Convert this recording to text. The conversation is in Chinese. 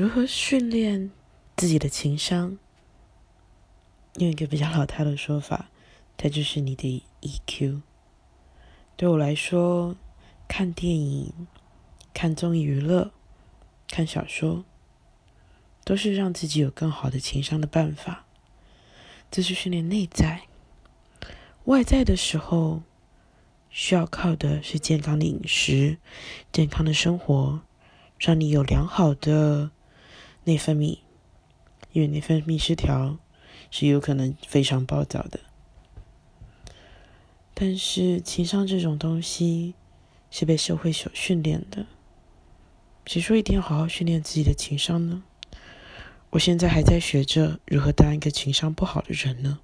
如何训练自己的情商？用一个比较老套的说法，它就是你的 EQ。对我来说，看电影、看综艺娱乐、看小说，都是让自己有更好的情商的办法。这是训练内在，外在的时候，需要靠的是健康的饮食、健康的生活，让你有良好的内分泌，因为内分泌失调是有可能非常暴躁的。但是情商这种东西是被社会所训练的，谁说一定要好好训练自己的情商呢？我现在还在学着如何当一个情商不好的人呢。